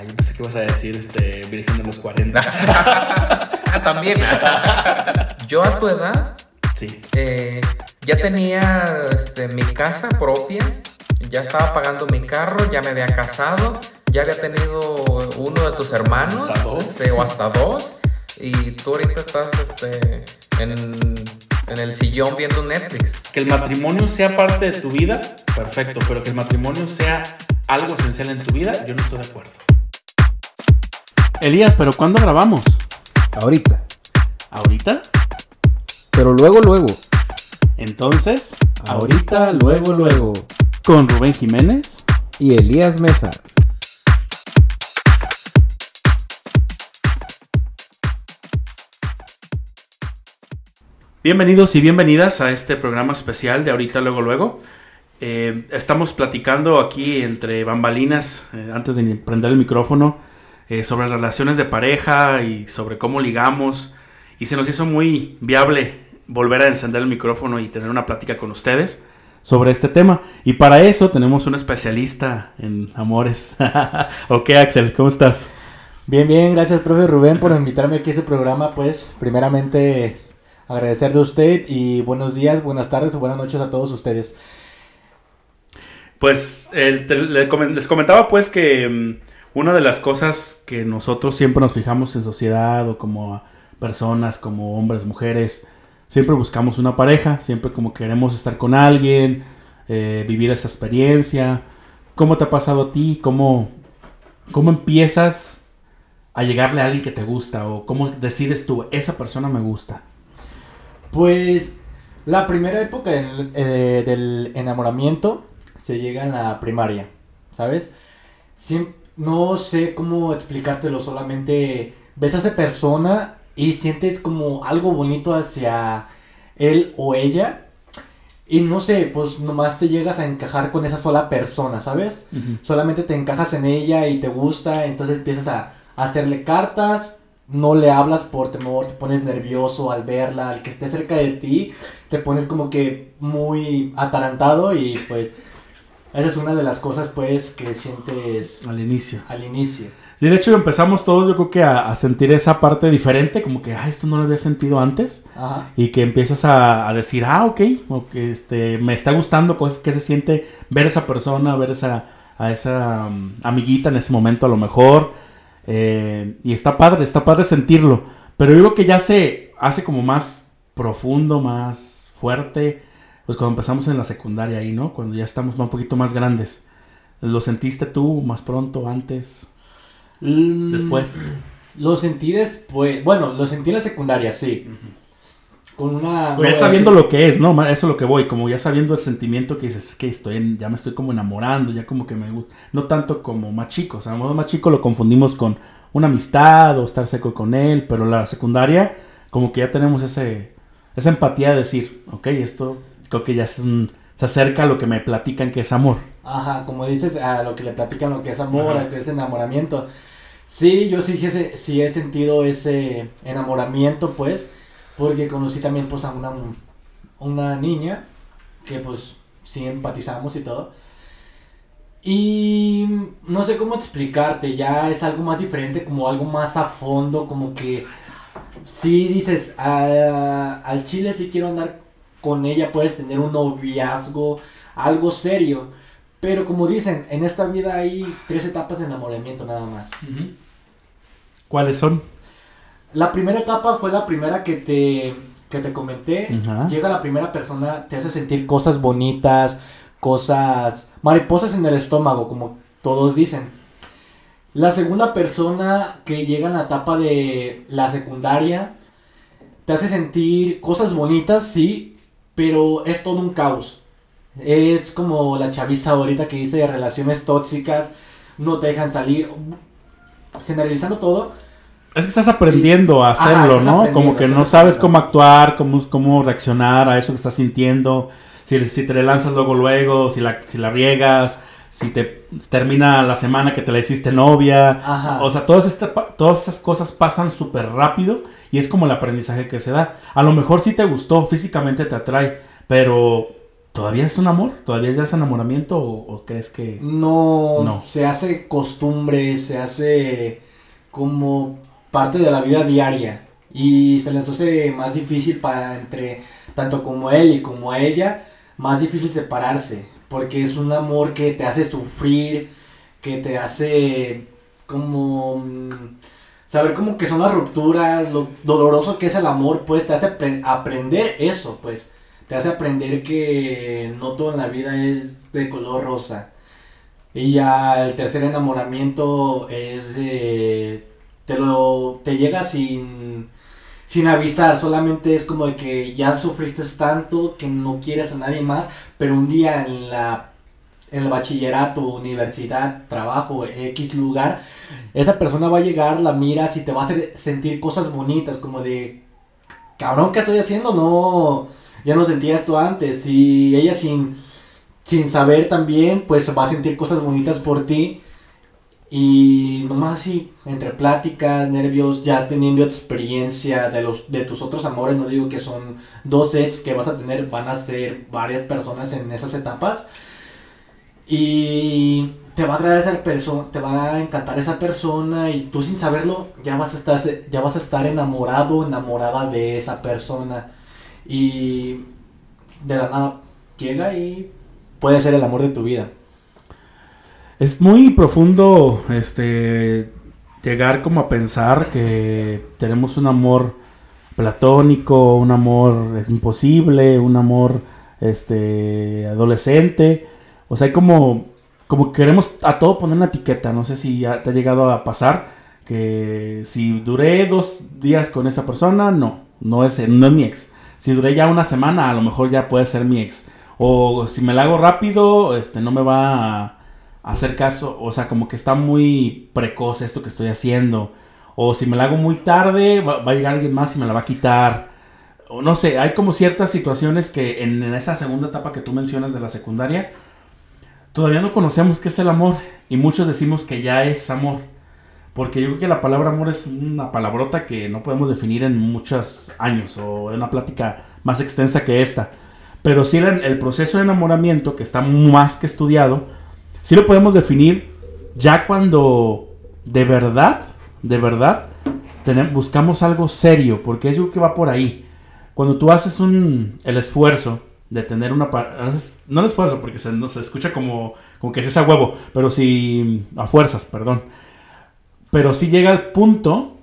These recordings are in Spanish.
Ay, yo pensé que ibas a decir este, Virgen de los 40. Ah, También. Yo a tu edad Sí. eh, ya tenía este, mi casa propia, ya estaba pagando mi carro, ya me había casado, ya había tenido uno de tus hermanos, Hasta dos. este, o hasta dos, y tú ahorita estás este, en, en el sillón viendo Netflix. Que el matrimonio sea parte de tu vida, perfecto, pero que el matrimonio sea algo esencial en tu vida, yo no estoy de acuerdo. Elías, ¿pero cuándo grabamos? Ahorita. ¿Ahorita? Pero luego, luego. Entonces, Ahorita, luego, luego. con Rubén Jiménez. Y Elías Mesa. Bienvenidos y bienvenidas a este programa especial de ahorita, luego, luego. Eh, estamos platicando aquí entre bambalinas, eh, antes de prender el micrófono, eh, sobre relaciones de pareja y sobre cómo ligamos. Y se nos hizo muy viable volver a encender el micrófono y tener una plática con ustedes sobre este tema. Y para eso tenemos un especialista en amores. ok, Axel, ¿cómo estás? Bien, bien, gracias, profe Rubén, por invitarme aquí a este programa. Pues, primeramente, agradecerle a usted y buenos días, buenas tardes o buenas noches a todos ustedes. Pues te- les comentaba pues que mm, una de las cosas que nosotros siempre nos fijamos en sociedad o como personas, como hombres, mujeres, siempre buscamos una pareja, siempre como queremos estar con alguien, eh, vivir esa experiencia. ¿Cómo te ha pasado a ti? ¿Cómo, ¿Cómo empiezas a llegarle a alguien que te gusta? ¿O cómo decides tú, esa persona me gusta? Pues, la primera época del, eh, enamoramiento se llega en la primaria, ¿sabes? Siem- no sé cómo explicártelo, solamente ves a esa persona y sientes como algo bonito hacia él o ella. Y no sé, pues nomás te llegas a encajar con esa sola persona, ¿sabes? solamente te encajas en ella y te gusta, entonces empiezas a, a hacerle cartas, no le hablas por temor, te pones nervioso al verla, al que esté cerca de ti, te pones como que muy atarantado y pues esa es una de las cosas pues que sientes Al inicio. al inicio. De hecho empezamos todos yo creo que a, a sentir esa parte diferente, como que, ah, esto no lo había sentido antes. Ajá. Y que empiezas a, a decir, ah, ok, o que este, me está gustando, cosas que se siente ver esa persona, ver esa, a esa um, amiguita en ese momento a lo mejor. eh, y está padre, está padre sentirlo. Pero yo creo que ya se hace como más profundo, más fuerte, pues cuando empezamos en la secundaria ahí, ¿no? Cuando ya estamos un poquito más grandes. ¿Lo sentiste tú más pronto, antes, Mm, después? Lo sentí después, bueno, lo sentí en la secundaria, sí. Con una... O ya sabiendo lo que es, ¿no? Eso es lo que voy, como ya sabiendo el sentimiento que dices, es que estoy en- ya me estoy como enamorando, ya como que me gusta. No tanto como más chico, o sea, a lo mejor más chico lo confundimos con una amistad o estar seco con él, pero la secundaria, como que ya tenemos ese, esa empatía de decir, ok, esto creo que ya es un- se acerca a lo que me platican que es amor. Ajá, como dices, a lo que le platican, lo que es amor, Ajá. a lo que es enamoramiento. Sí, yo sí, ese- sí he sentido ese enamoramiento, pues, porque conocí también, pues, a una, una niña que, pues, sí empatizamos y todo. Y no sé cómo explicarte, ya es algo más diferente, como algo más a fondo, como que sí dices, "Ah, al chile sí quiero andar con ella, puedes tener un noviazgo, algo serio. Pero como dicen, en esta vida hay tres etapas de enamoramiento nada más. ¿Cuáles son? La primera etapa fue la primera que te, que te comenté. Llega la primera persona, te hace sentir cosas bonitas, cosas, mariposas en el estómago, como todos dicen. La segunda persona que llega en la etapa de la secundaria, te hace sentir cosas bonitas, sí, pero es todo un caos. Es como la chaviza ahorita que dice de relaciones tóxicas, no te dejan salir. generalizando todo, Es que estás aprendiendo a Ajá, hacerlo, estás ¿no? Como que no sabes cómo actuar, cómo, cómo reaccionar a eso que estás sintiendo. Si, si te le lanzas luego, luego, si la, si la riegas, si te termina la semana que te la hiciste novia. Ajá. O sea, todas, esta- todas esas cosas pasan súper rápido y es como el aprendizaje que se da. A lo mejor sí te gustó, físicamente te atrae, pero ¿todavía es un amor? ¿Todavía ya es enamoramiento o, o crees que...? no, No. se hace costumbre, se hace como parte de la vida diaria y se les hace más difícil para entre tanto como él y como ella, más difícil separarse, porque es un amor que te hace sufrir, que te hace como mm, saber como que son las rupturas, lo doloroso que es el amor, pues te hace apre- aprender eso, pues te hace aprender que no todo en la vida es de color rosa. Y ya el tercer enamoramiento es de... Te lo... Te llega sin... Sin avisar, solamente es como de que ya sufriste tanto que no quieres a nadie más, pero un día en la... El bachillerato, universidad, trabajo, X lugar, esa persona va a llegar, la miras y te va a hacer sentir cosas bonitas, como de... Cabrón, ¿qué estoy haciendo? No... Ya no sentía esto antes. Y ella sin sin saber también, pues va a sentir cosas bonitas por ti. Y nomás así, entre pláticas, nervios, ya teniendo experiencia de los de tus otros amores, no digo que son dos sets que vas a tener, van a ser varias personas en esas etapas. Y te va a agradar esa persona, te va a encantar esa persona y tú sin saberlo ya vas a estar ya vas a estar enamorado, enamorada de esa persona. Y de la nada llega y puede ser el amor de tu vida. Es muy profundo este llegar como a pensar que tenemos un amor platónico, un amor es imposible, un amor este adolescente. O sea, hay como como queremos a todo poner una etiqueta, no sé si ya te ha llegado a pasar que si duré dos días con esa persona, no, no es, no es mi ex. Si duré ya una semana, a lo mejor ya puede ser mi ex. O si me la hago rápido, este, no me va a hacer caso. O sea, como que está muy precoz esto que estoy haciendo. O si me la hago muy tarde, va, a llegar alguien más y me la va a quitar. O no sé, hay como ciertas situaciones que en esa segunda etapa que tú mencionas de la secundaria, todavía no conocemos qué es el amor. Y muchos decimos que ya es amor. Porque yo creo que la palabra amor es una palabrota que no podemos definir en muchos años o en una plática más extensa que esta. Pero sí el, el proceso de enamoramiento, que está más que estudiado, sí lo podemos definir ya cuando de verdad, de verdad, tenem- buscamos algo serio, porque es yo que va por ahí. Cuando tú haces un, el esfuerzo de tener una... No el esfuerzo, porque se, no, se escucha como, como que es a huevo, pero si... A fuerzas, perdón. Pero sí llega al punto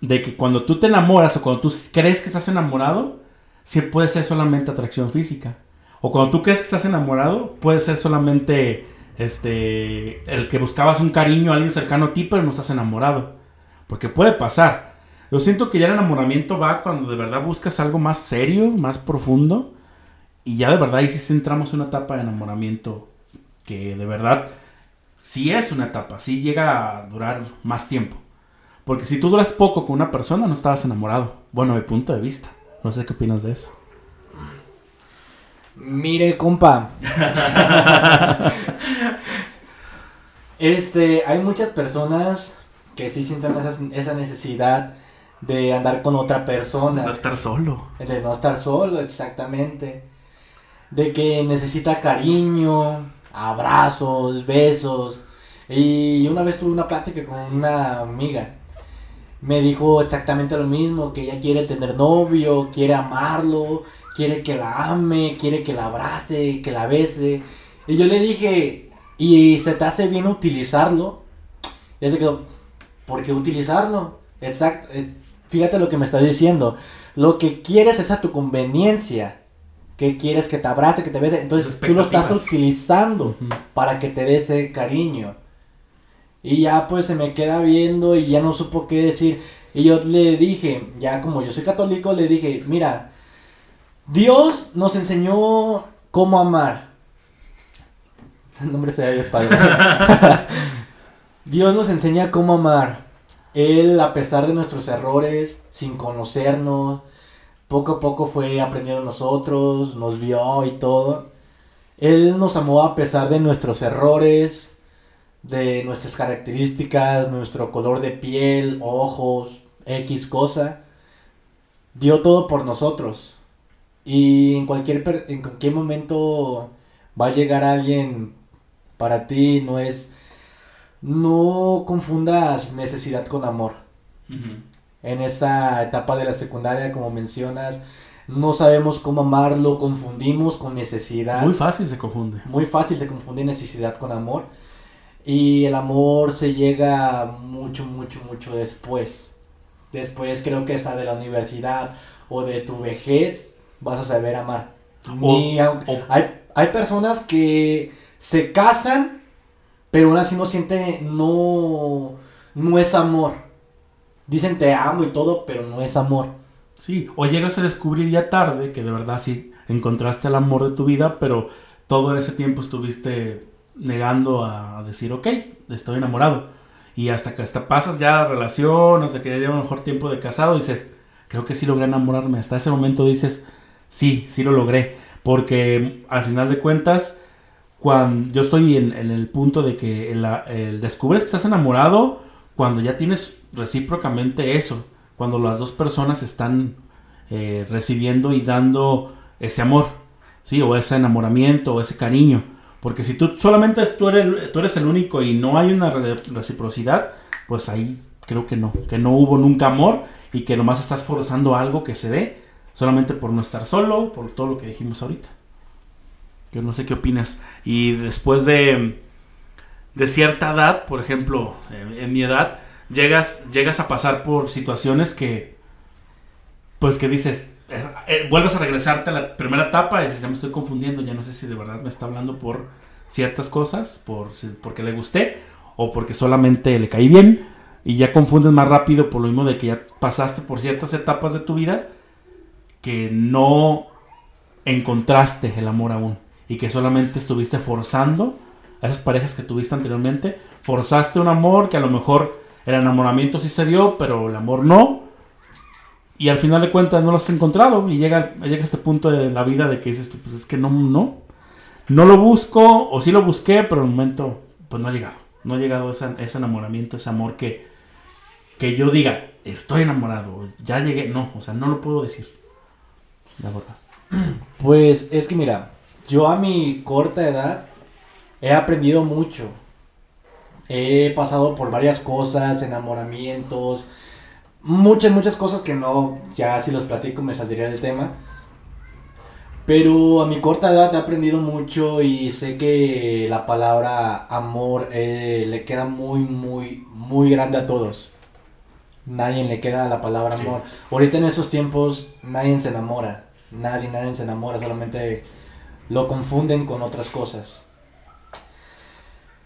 de que cuando tú te enamoras o cuando tú crees que estás enamorado, sí puede ser solamente atracción física. O cuando tú crees que estás enamorado, puede ser solamente este el que buscabas un cariño a alguien cercano a ti, pero no estás enamorado. Porque puede pasar. Yo siento que ya el enamoramiento va cuando de verdad buscas algo más serio, más profundo. Y ya de verdad ahí sí entramos en una etapa de enamoramiento que de verdad sí es una etapa, sí llega a durar más tiempo. Porque si tú duras poco con una persona, no estabas enamorado. Bueno, mi punto de vista. No sé qué opinas de eso. Mire, compa. este, hay muchas personas que sí sienten esa, esa necesidad de andar con otra persona. Va a estar solo. De no estar solo, exactamente. De que necesita cariño, abrazos, besos. Y una vez tuve una plática con una amiga. Me dijo exactamente lo mismo, que ella quiere tener novio, quiere amarlo, quiere que la ame, quiere que la abrace, que la bese. Y yo le dije, ¿y se te hace bien utilizarlo? Y ella quedó, ¿por qué utilizarlo? Exacto, eh, fíjate lo que me está diciendo. Lo que quieres es a tu conveniencia. Que quieres que te abrace, que te bese. Entonces tú lo estás utilizando para que te dé ese cariño. Y ya pues se me queda viendo y ya no supo qué decir. Y yo le dije, ya como yo soy católico, le dije, mira, Dios nos enseñó cómo amar. El nombre sea Dios Padre. Dios nos enseña cómo amar. Él, a pesar de nuestros errores, sin conocernos, poco a poco fue aprendiendo nosotros, nos vio y todo. Él nos amó a pesar de nuestros errores, de nuestras características, nuestro color de piel, ojos, X cosa. Dio todo por nosotros. Y en cualquier, en cualquier momento va a llegar alguien para ti, no es... No confundas necesidad con amor. En esa etapa de la secundaria, como mencionas, no sabemos cómo amar, lo confundimos con necesidad. Muy fácil se confunde. Muy fácil se confunde necesidad con amor. Y el amor se llega mucho, mucho, mucho después. Después creo que hasta de la universidad o de tu vejez vas a saber amar. O- Ni aun- o- hay, hay personas que se casan, pero aún así no sienten, no, no es amor. Dicen te amo y todo, pero no es amor. Sí, o llegas a descubrir ya tarde que de verdad sí encontraste el amor de tu vida, pero todo ese tiempo estuviste negando a, decir, ok, estoy enamorado. Y hasta que hasta pasas ya la relación, hasta que ya lleva mejor tiempo de casado, dices, creo que sí logré enamorarme. Hasta ese momento dices, sí, sí lo logré. Porque al final de cuentas, cuando yo estoy en, en el punto de que el, el descubres que estás enamorado cuando ya tienes recíprocamente eso, cuando las dos personas están eh, recibiendo y dando ese amor, ¿sí? O ese enamoramiento o ese cariño. Porque si tú solamente tú eres, tú eres el único y no hay una re- reciprocidad, pues ahí creo que no, que no hubo nunca amor y que nomás estás forzando algo que se dé solamente por no estar solo, por todo lo que dijimos ahorita. Yo no sé qué opinas. Y después de, de cierta edad, por ejemplo, en, mi edad, llegas, llegas a pasar por situaciones que, pues que dices, eh, eh, vuelves a regresarte a la primera etapa y dices, ya me estoy confundiendo, ya no sé si de verdad me está hablando por ciertas cosas, por, porque le gusté o porque solamente le caí bien y ya confundes más rápido por lo mismo de que ya pasaste por ciertas etapas de tu vida que no encontraste el amor aún y que solamente estuviste forzando esas parejas que tuviste anteriormente, forzaste un amor que a lo mejor el enamoramiento sí se dio, pero el amor no. Y al final de cuentas no lo has encontrado y llega, llega este punto de la vida de que dices, pues es que no, no, no lo busco o sí lo busqué, pero en el momento pues no ha llegado. No ha llegado ese, ese enamoramiento, ese amor que, que yo diga, estoy enamorado, ya llegué. No, o sea, no lo puedo decir. La verdad. Pues es que mira, yo a mi corta edad he aprendido mucho. He pasado por varias cosas, enamoramientos, muchas, muchas cosas que no, ya si los platico me saldría del tema. Pero a mi corta edad he aprendido mucho y sé que la palabra amor eh, le queda muy, muy, muy grande a todos. Nadie le queda la palabra Sí. amor. Ahorita en estos tiempos nadie se enamora. Nadie, nadie se enamora, solamente lo confunden con otras cosas.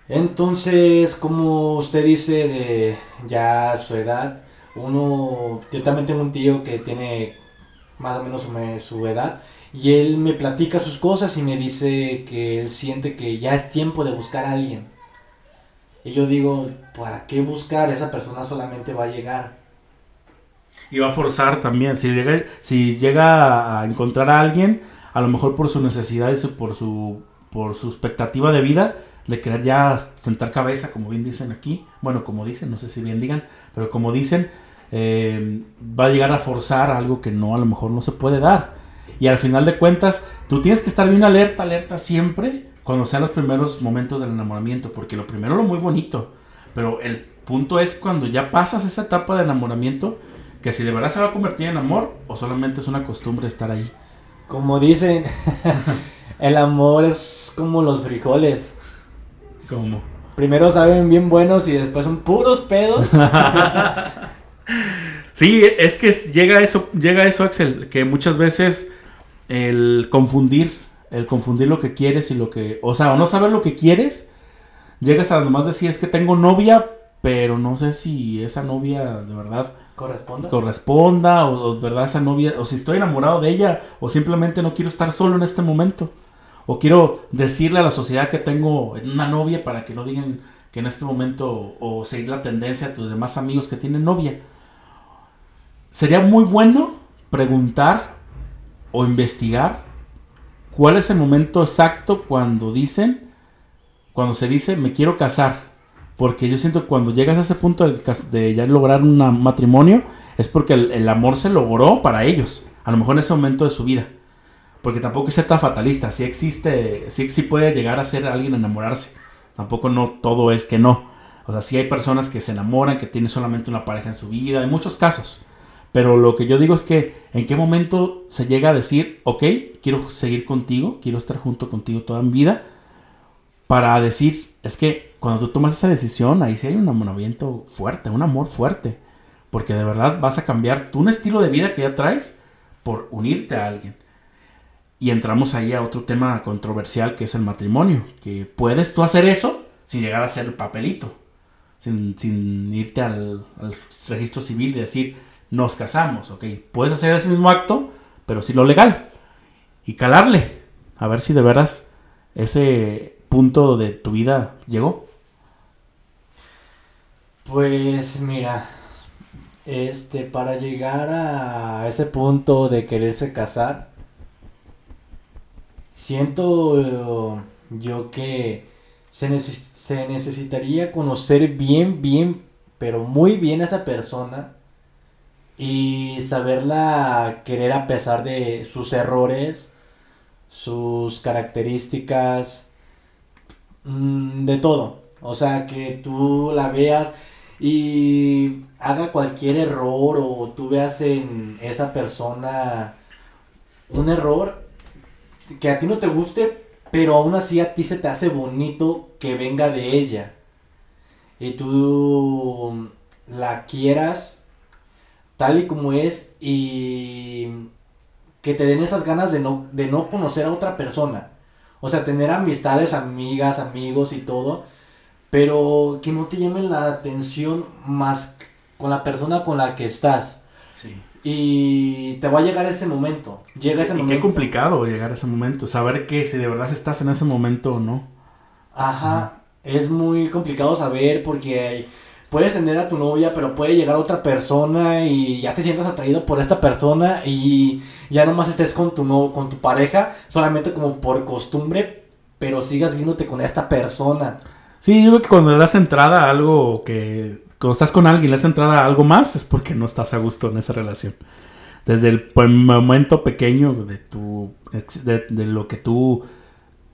Entonces, como usted dice de ya su edad, uno, yo también tengo un tío que tiene más o menos su, su edad y él me platica sus cosas y me dice que él siente que ya es tiempo de buscar a alguien. Y yo digo, ¿para qué buscar? Esa persona solamente va a llegar. Y va a forzar también. Si llega, si llega a encontrar a alguien, a lo mejor por su necesidad y por su por su expectativa de vida, de querer ya sentar cabeza, como bien dicen aquí. Bueno, como dicen, no sé si bien digan, pero como dicen, eh, va a llegar a forzar algo que no, a lo mejor no se puede dar. Y al final de cuentas, tú tienes que estar bien alerta, alerta siempre cuando sean los primeros momentos del enamoramiento, porque lo primero lo muy bonito, pero el punto es cuando ya pasas esa etapa de enamoramiento, que si de verdad se va a convertir en amor o solamente es una costumbre estar ahí. Como dicen, el amor es como los frijoles. Como Primero saben bien buenos y después son puros pedos. Sí, es que llega eso, llega eso, Axel, que muchas veces el confundir, el confundir lo que quieres y lo que, o sea, o no saber lo que quieres, llegas a nomás decir, es que tengo novia, pero no sé si esa novia de verdad ¿Corresponde? corresponda, o, o de verdad esa novia, o si estoy enamorado de ella, o simplemente no quiero estar solo en este momento, o quiero decirle a la sociedad que tengo una novia para que no digan que en este momento o seguir la tendencia de tus demás amigos que tienen novia. Sería muy bueno preguntar o investigar cuál es el momento exacto cuando dicen, cuando se dice me quiero casar. Porque yo siento que cuando llegas a ese punto de, ya lograr un matrimonio, es porque el amor se logró para ellos. A lo mejor en ese momento de su vida. Porque tampoco es ser tan fatalista. Sí existe, sí, sí puede llegar a ser alguien enamorarse. Tampoco no todo es que no. O sea, sí hay personas que se enamoran, que tienen solamente una pareja en su vida, en muchos casos. Pero lo que yo digo es que en qué momento se llega a decir, ok, quiero seguir contigo, quiero estar junto contigo toda mi vida, para decir, es que cuando tú tomas esa decisión, ahí sí hay un enamoramiento fuerte, un amor fuerte, porque de verdad vas a cambiar tu un estilo de vida que ya traes por unirte a alguien. Y entramos ahí a otro tema controversial que es el matrimonio, que puedes tú hacer eso sin llegar a ser el papelito, sin, sin irte al, al registro civil y decir, nos casamos, ok. Puedes hacer ese mismo acto, pero sí lo legal. Y calarle. A ver si de veras ese punto de tu vida llegó. Pues mira, este, para llegar a ese punto de quererse casar, siento eh, yo que se, neces- se necesitaría conocer bien, bien, pero muy bien a esa persona y saberla querer a pesar de sus errores, sus características, mm, de todo. O sea, que tú la veas y haga cualquier error o tú veas en esa persona un error que a ti no te guste, pero aún así a ti se te hace bonito que venga de ella. Y tú la quieras tal y como es y que te den esas ganas de no, de no conocer a otra persona. O sea, tener amistades, amigas, amigos y todo, pero que no te llamen la atención más con la persona con la que estás. Sí. Y te va a llegar ese momento. Llega ese y qué momento. complicado llegar a ese momento. Saber que si de verdad estás en ese momento o no. Ajá, es muy complicado saber porque puedes tener a tu novia, pero puede llegar otra persona y ya te sientas atraído por esta persona y ya nomás estés con tu no, con tu pareja solamente como por costumbre, pero sigas viéndote con esta persona. Sí, yo creo que cuando le das entrada a algo que... Cuando estás con alguien y le das entrada a algo más es porque no estás a gusto en esa relación. Desde el pues, momento pequeño de tu... De, lo que tú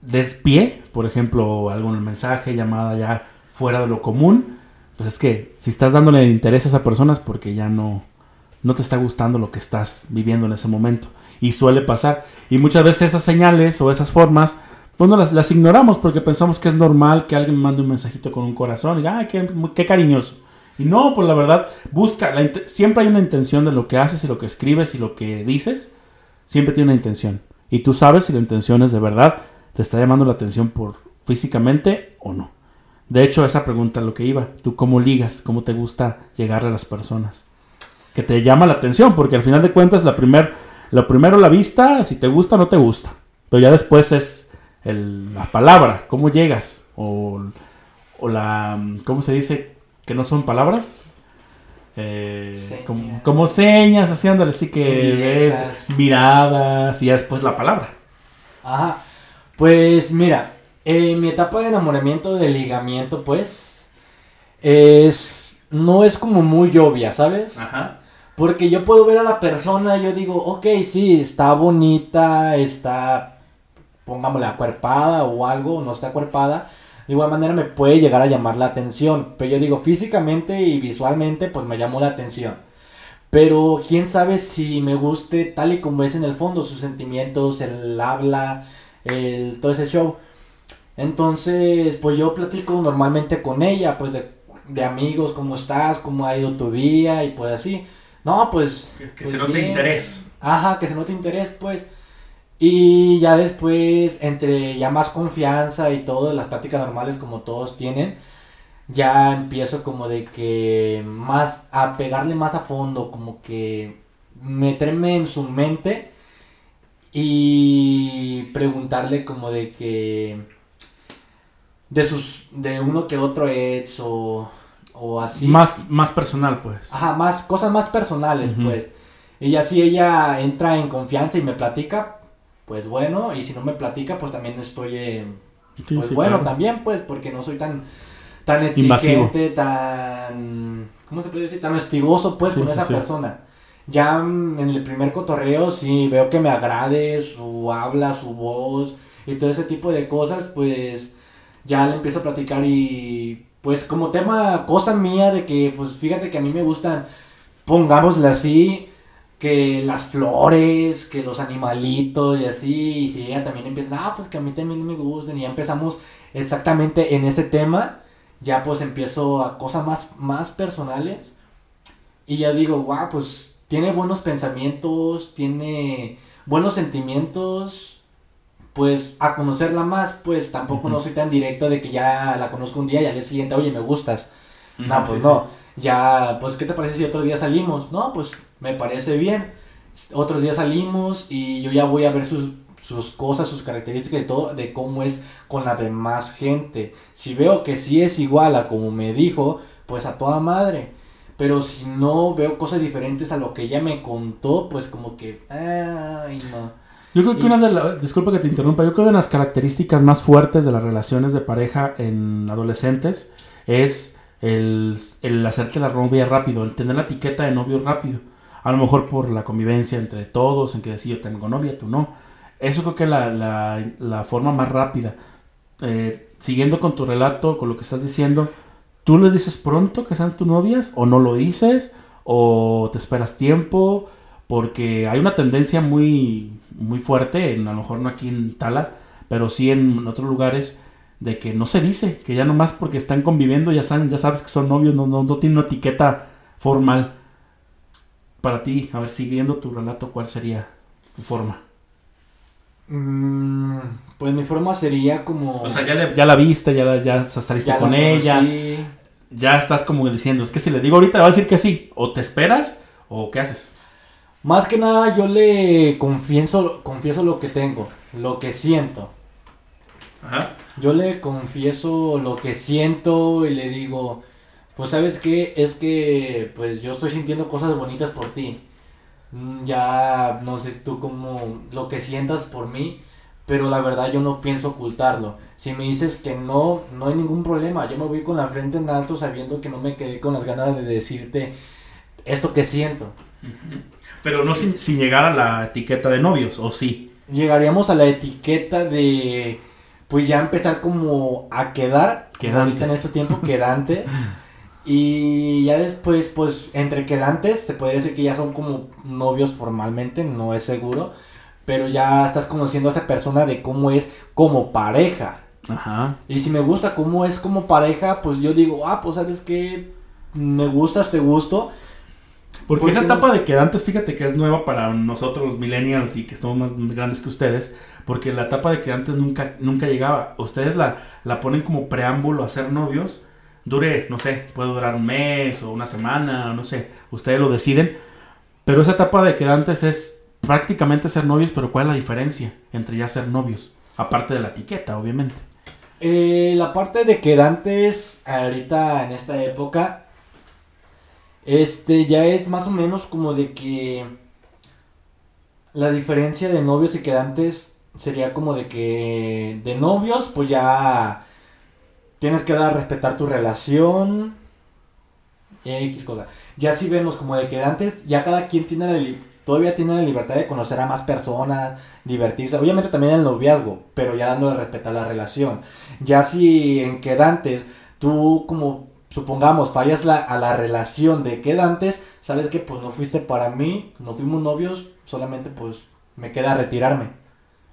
des pie, por ejemplo, el mensaje, llamada ya fuera de lo común, pues es que si estás dándole interés a esa persona es porque ya no, no te está gustando lo que estás viviendo en ese momento. Y suele pasar. Y muchas veces esas señales o esas formas, pues no las, ignoramos porque pensamos que es normal que alguien mande un mensajito con un corazón y diga, ay, qué, qué cariñoso. Y no, pues la verdad, busca, siempre hay una intención de lo que haces y lo que escribes y lo que dices, siempre tiene una intención. Y tú sabes si la intención es de verdad, te está llamando la atención por físicamente o no. De hecho, esa pregunta es lo que iba. ¿Tú cómo ligas? ¿Cómo te gusta llegar a las personas? Que te llama la atención, porque al final de cuentas, la primer, lo primero la vista, si te gusta o no te gusta. Pero ya después es el- la palabra, cómo llegas. O, o la, ¿cómo se dice? Que no son palabras. Eh, como, como señas, así ándale, así que ves miradas y ya después la palabra. Ajá. Pues mira, en mi etapa de enamoramiento, de ligamiento, pues, es... No es como muy obvia, ¿sabes? Ajá. Porque yo puedo ver a la persona y yo digo, ok, sí, está bonita, está, pongámosle, acuerpada o algo, no está acuerpada. De igual manera me puede llegar a llamar la atención. Pero yo digo, físicamente y visualmente, pues me llamó la atención. Pero quién sabe si me guste tal y como es en el fondo, sus sentimientos, el habla, el, todo ese show. Entonces, pues yo platico normalmente con ella, pues de, de amigos, cómo estás, cómo ha ido tu día y pues así. No, pues... Que, que pues se note bien. interés. Ajá, que se note interés, pues. Y ya después, entre ya más confianza y todo, las pláticas normales como todos tienen, ya empiezo como de que más, a pegarle más a fondo, como que meterme en su mente y preguntarle como de que, de sus, de uno que otro ex o, o así. Más, más personal, pues. Ajá, más, cosas más personales, pues. Y ya si ella entra en confianza y me platica, pues bueno, y si no me platica, pues también estoy, eh, Sí, pues sí, bueno, claro. también, pues, porque no soy tan, tan Invasivo. exigente, tan, ¿cómo se puede decir? Tan hostigoso, pues, Sí, con esa persona. Ya mm, en el primer cotorreo, sí, veo que me agrade su habla, su voz y todo ese tipo de cosas, pues, ya le empiezo a platicar y, pues, como tema, cosa mía de que, pues, fíjate que a mí me gustan, pongámosle así, que las flores, que los animalitos y así, y si ella también empieza, ah, pues que a mí también me gustan, y ya empezamos exactamente en ese tema, ya pues empiezo a cosas más, más personales, y ya digo, wow, pues tiene buenos pensamientos, tiene buenos sentimientos, pues a conocerla más, pues tampoco no Ujú. soy tan directo de que ya la conozco un día y al día siguiente, oye, me gustas. No, Ujú, pues sí, no. Ya, pues, ¿qué te parece si otro día salimos? No, pues, me parece bien. Otros días salimos y yo ya voy a ver sus, sus cosas, sus características y todo, de cómo es con la demás gente. Si veo que sí es igual a como me dijo, pues a toda madre. Pero si no veo cosas diferentes a lo que ella me contó, pues como que, ay, no. Yo creo que Y- una de las, disculpa que te interrumpa, yo creo que una de las características más fuertes de las relaciones de pareja en adolescentes es el, el hacerte la novia rápido, el tener la etiqueta de novio rápido. A lo mejor por la convivencia entre todos, en que decir yo tengo novia, tú no. Eso creo que es la, la, forma más rápida. Eh, siguiendo con tu relato, con lo que estás diciendo, ¿tú les dices pronto que sean tus novias o no lo dices o te esperas tiempo? Porque hay una tendencia muy, muy fuerte, en, a lo mejor no aquí en Tala, pero sí en otros lugares, de que no se dice, que ya nomás porque están conviviendo ya saben, ya sabes que son novios, no, no, no tienen una etiqueta formal. Para ti, a ver, siguiendo tu relato, ¿cuál sería tu forma? Mm, pues mi forma sería como... O sea, ya, le- ya la viste, ya, la- ya saliste ya la con ella, conocí. ya estás como diciendo, es que si le digo ahorita, va a decir que sí, o te esperas, o qué haces. Más que nada yo le confieso, confieso lo que tengo, lo que siento. Ajá. Yo le confieso lo que siento y le digo, pues sabes qué, es que pues yo estoy sintiendo cosas bonitas por ti. Mm, Ya no sé tú cómo lo que sientas por mí, pero la verdad yo no pienso ocultarlo. Si me dices que no, no hay ningún problema. Yo me voy con la frente en alto sabiendo que no me quedé con las ganas de decirte esto que siento. Pero no sin, sin llegar a la etiqueta de novios, o sí. llegaríamos a la etiqueta de pues ya empezar como a quedar Quedantes. ahorita en estos tiempos quedantes y ya después pues entre quedantes se podría decir que ya son como novios formalmente no es seguro pero ya estás conociendo a esa persona de cómo es como pareja Ajá. y si me gusta cómo es como pareja pues yo digo ah pues sabes que me gustas te gusto Porque ¿Por esa no? etapa de quedantes, fíjate que es nueva para nosotros los millennials y que estamos más grandes que ustedes, porque la etapa de quedantes nunca, nunca llegaba. Ustedes la, la ponen como preámbulo a ser novios, dure, no sé, puede durar un mes o una semana, no sé, ustedes lo deciden, pero esa etapa de quedantes es prácticamente ser novios, pero ¿cuál es la diferencia entre ya ser novios? Aparte de la etiqueta, obviamente. Eh, la parte de quedantes ahorita en esta época, este ya es más o menos como de que la diferencia de novios y quedantes sería como de que de novios pues ya tienes que dar a respetar tu relación X cosa. Ya si vemos como de quedantes, ya cada quien tiene la todavía tiene la libertad de conocer a más personas, divertirse, obviamente también el noviazgo, pero ya dándole a respetar la relación. Ya si en quedantes tú como supongamos fallas la, a la relación de quedantes, sabes que pues no fuiste para mí, no fuimos novios, solamente pues me queda retirarme.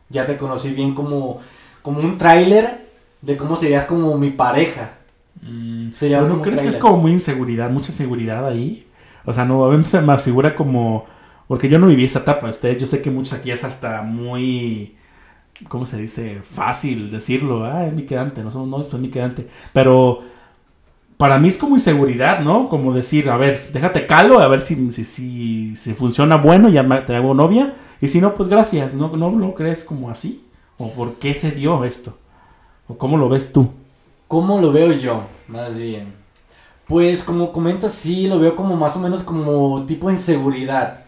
Ya te conocí bien como, como un tráiler de cómo serías como mi pareja. Mm, Sería ¿pero ¿No crees que es como muy inseguridad, mucha inseguridad ahí? O sea, no, a mí se me figura como... Porque yo no viví esa etapa, ustedes, yo sé que muchos aquí es hasta muy... ¿Cómo se dice? Fácil decirlo, ah, es mi quedante, no somos novios, pero es mi quedante. Pero para mí es como inseguridad, ¿no? Como decir, a ver, déjate calo, a ver si, si, si, si funciona bueno, ya te hago novia. Y si no, pues gracias, ¿no, no lo crees como así? ¿O por qué se dio esto? ¿O cómo lo ves tú? ¿Cómo lo veo yo? Más bien. Pues como comentas, sí, lo veo como más o menos como tipo inseguridad.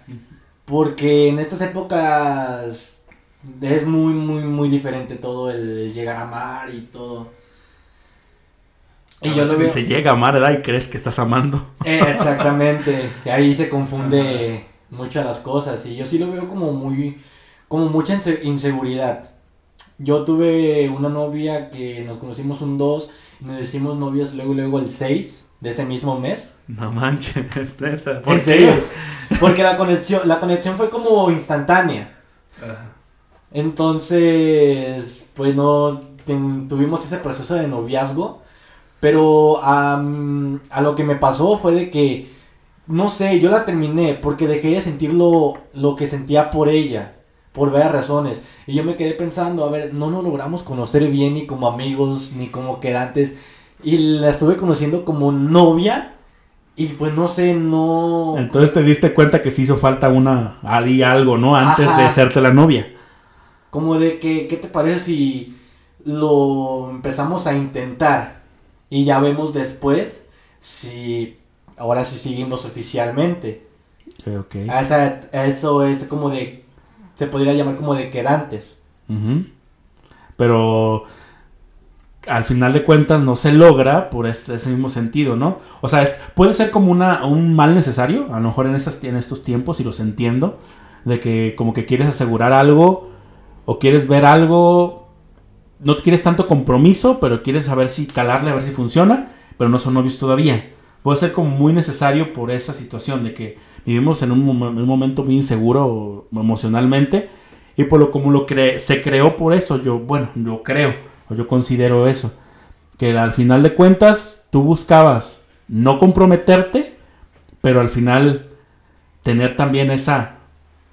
Porque en estas épocas es muy, muy, muy diferente todo el llegar a amar y todo. Y yo lo veo... se llega a amar, ¿verdad? Y crees que estás amando. Eh, exactamente. Ahí se confunde muchas las cosas. Y yo sí lo veo como muy, como mucha inseguridad. Yo tuve una novia que nos conocimos un 2, nos hicimos novios luego, luego el 6 de ese mismo mes. No manches, neta. ¿En serio? Porque la conexión, la conexión fue como instantánea. Entonces, pues no tuvimos ese proceso de noviazgo. Pero a lo que me pasó fue de que, no sé, yo la terminé porque dejé de sentir lo, lo que sentía por ella por varias razones. Y yo me quedé pensando, a ver, no nos logramos conocer bien ni como amigos, ni como quedantes. Y la estuve conociendo como novia. Y pues no sé, no... Entonces te diste cuenta que se hizo falta una... algo, ¿no? Antes de hacerte la novia. Como de que, ¿qué te parece si lo empezamos a intentar? Y ya vemos después si ahora sí seguimos oficialmente. Okay, eso es como de se podría llamar como de quedantes. Pero al final de cuentas no se logra por ese mismo sentido, ¿no? O sea, es, puede ser como una, un mal necesario, a lo mejor en, en estos tiempos, y los entiendo, de que como que quieres asegurar algo o quieres ver algo, no quieres tanto compromiso, pero quieres saber si calarle, a ver si funciona, pero no son novios todavía. Puede ser como muy necesario por esa situación de que vivimos en un, momento muy inseguro emocionalmente y por lo como lo se creó por eso, yo, bueno, yo creo, o yo considero eso, que al final de cuentas tú buscabas no comprometerte, pero al final tener también esa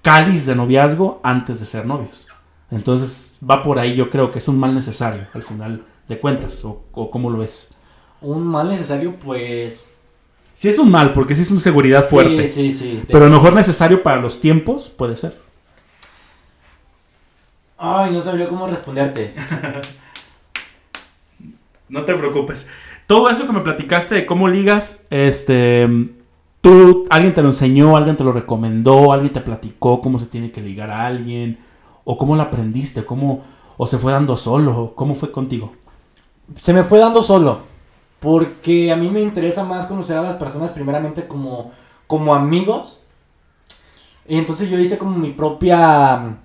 cáliz de noviazgo antes de ser novios. Entonces va por ahí, yo creo que es un mal necesario al final de cuentas, o, o cómo lo ves. Un mal necesario, pues Sí es un mal, porque sí es una seguridad fuerte. Sí, sí, sí. Pero a lo mejor necesario para los tiempos, puede ser. Ay, no sabría cómo responderte. no te preocupes. Todo eso que me platicaste de cómo ligas, este, tú, alguien te lo enseñó, alguien te lo recomendó, alguien te platicó cómo se tiene que ligar a alguien, o cómo lo aprendiste, cómo, o se fue dando solo, cómo fue contigo. Se me fue dando solo. Porque a mí me interesa más conocer a las personas primeramente como, como amigos. Y entonces yo hice como mi propia,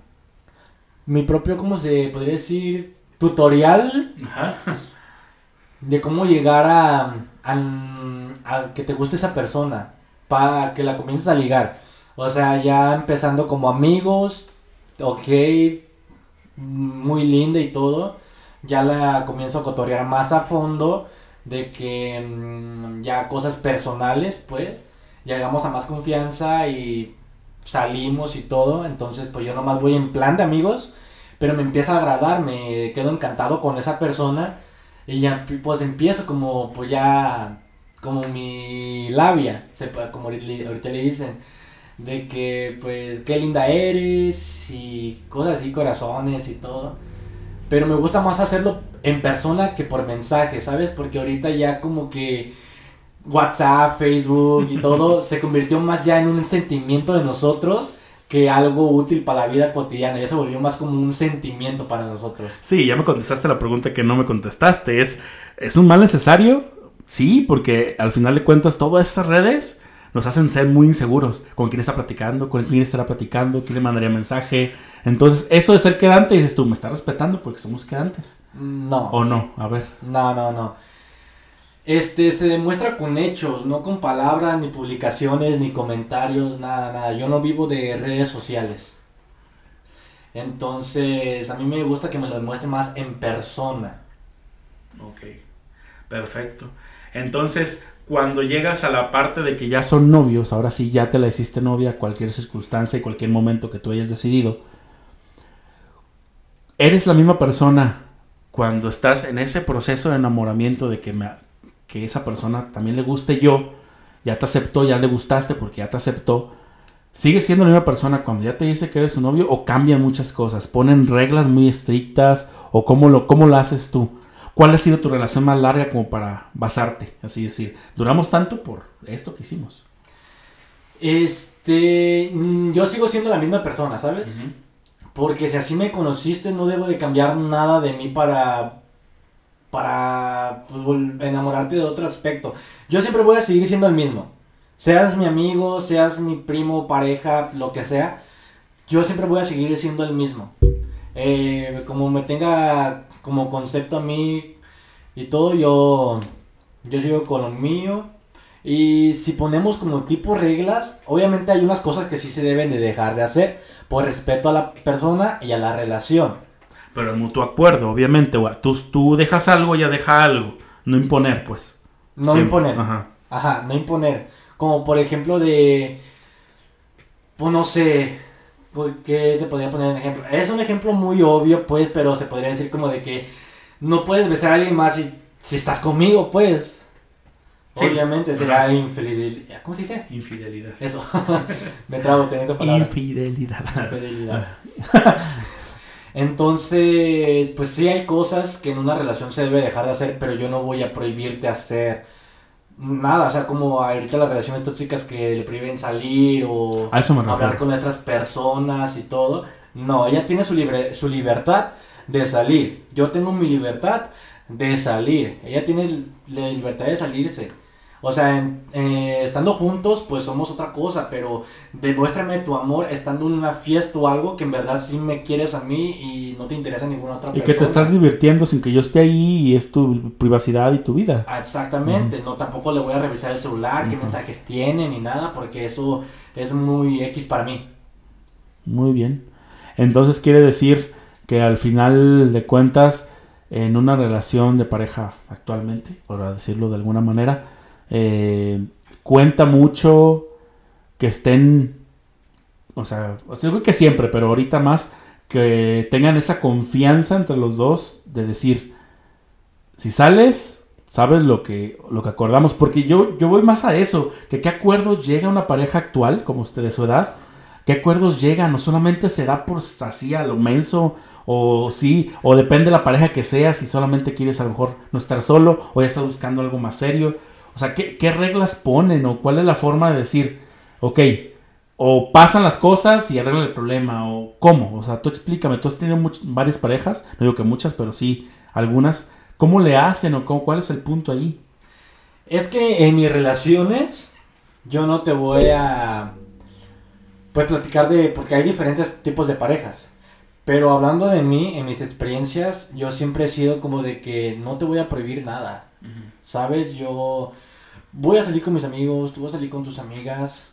mi propio, ¿cómo se podría decir? Tutorial de cómo llegar a, a, que te guste esa persona. Para que la comiences a ligar. O sea, ya empezando como amigos, ok, muy linda y todo. Ya la comienzo a cotorrear más a fondo de que mm, ya cosas personales, pues, llegamos a más confianza y salimos y todo, entonces pues yo nomás voy en plan de amigos, pero me empieza a agradar, me quedo encantado con esa persona y ya pues empiezo como pues ya como mi labia, como ahorita le dicen, de que pues qué linda eres y cosas así, corazones y todo. Pero me gusta más hacerlo en persona que por mensaje, ¿sabes? Porque ahorita ya como que WhatsApp, Facebook y todo se convirtió más ya en un sentimiento de nosotros que algo útil para la vida cotidiana. Ya se volvió más como un sentimiento para nosotros. Sí, ya me contestaste la pregunta que no me contestaste. ¿Es, ¿es un mal necesario? Sí, porque al final de cuentas todas esas redes nos hacen ser muy inseguros. Con quién está platicando, con quién estará platicando, quién le mandaría mensaje. Entonces, eso de ser quedante, dices tú, me estás respetando porque somos quedantes. No. ¿O no? A ver. No, no, no. Este se demuestra con hechos, no con palabras, ni publicaciones, ni comentarios, nada, nada. Yo no vivo de redes sociales. Entonces, a mí me gusta que me lo demuestre más en persona. Ok, perfecto. Entonces, cuando llegas a la parte de que ya son novios, ahora sí ya te la hiciste novia, cualquier circunstancia y cualquier momento que tú hayas decidido, eres la misma persona cuando estás en ese proceso de enamoramiento de que, me, que esa persona también le guste yo, ya te aceptó, ya le gustaste porque ya te aceptó, ¿Sigues siendo la misma persona cuando ya te dice que eres su novio o cambian muchas cosas? ¿Ponen reglas muy estrictas o cómo lo, cómo lo haces tú? ¿Cuál ha sido tu relación más larga como para basarte? Así decir, duramos tanto por esto que hicimos. Este, mm, yo sigo siendo la misma persona, ¿sabes? Porque si así me conociste, no debo de cambiar nada de mí para para pues, enamorarte de otro aspecto. Yo siempre voy a seguir siendo el mismo. Seas mi amigo, seas mi primo, pareja, lo que sea, yo siempre voy a seguir siendo el mismo. Eh, como me tenga como concepto a mí y todo, yo, yo sigo con lo mío. Y si ponemos como tipo reglas, obviamente hay unas cosas que sí se deben de dejar de hacer por respeto a la persona y a la relación. Pero en mutuo acuerdo, obviamente. Tú, tú dejas algo, ya deja algo. No imponer, pues. No Siempre, imponer. Ajá. Ajá, no imponer. Como por ejemplo de... Pues no sé... ¿Qué te podría poner un ejemplo? Es un ejemplo muy obvio, pues, pero se podría decir como de que no puedes besar a alguien más si, si estás conmigo, pues. Sí. Obviamente sería Ajá. infidelidad. ¿Cómo se dice? Infidelidad. Eso. Me trago con esa palabra. Infidelidad. Infidelidad. Entonces, pues sí hay cosas que en una relación se debe dejar de hacer, pero yo no voy a prohibirte hacer nada, o sea, como ahorita las relaciones tóxicas que le prohíben salir o A eso me refiero. hablar con otras personas y todo. No, ella tiene su, libre, su libertad de salir. Yo tengo mi libertad de salir. Ella tiene la libertad de salirse. O sea, en- eh, estando juntos, pues somos otra cosa, pero demuéstrame tu amor estando en una fiesta o algo que en verdad sí me quieres a mí y no te interesa ninguna otra Y persona. que te estás divirtiendo sin que yo esté ahí y es tu privacidad y tu vida. Exactamente, no tampoco le voy a revisar el celular, qué mensajes tiene ni nada, porque eso es muy X para mí. Muy bien. Entonces quiere decir que al final de cuentas, en una relación de pareja actualmente, por decirlo de alguna manera, eh, cuenta mucho que estén, o sea, yo creo que siempre, pero ahorita más, que tengan esa confianza entre los dos de decir, si sales, sabes lo que, lo que acordamos, porque yo, yo voy más a eso, que qué acuerdos llega una pareja actual, como usted de su edad, qué acuerdos llegan, no solamente se da por así a lo menso, o sí, o depende de la pareja que sea, si solamente quieres a lo mejor no estar solo, o ya estás buscando algo más serio, o sea, ¿qué, qué reglas ponen, o cuál es la forma de decir, ok, o pasan las cosas y arreglan el problema, o cómo, o sea, tú explícame, tú has tenido much- varias parejas, no digo que muchas, pero sí algunas, ¿cómo le hacen o cómo, cuál es el punto ahí? Es que en mis relaciones yo no te voy a pues platicar de porque hay diferentes tipos de parejas. Pero hablando de mí, en mis experiencias, yo siempre he sido como de que no te voy a prohibir nada. ¿Sabes? Yo voy a salir con mis amigos, tú vas a salir con tus amigas.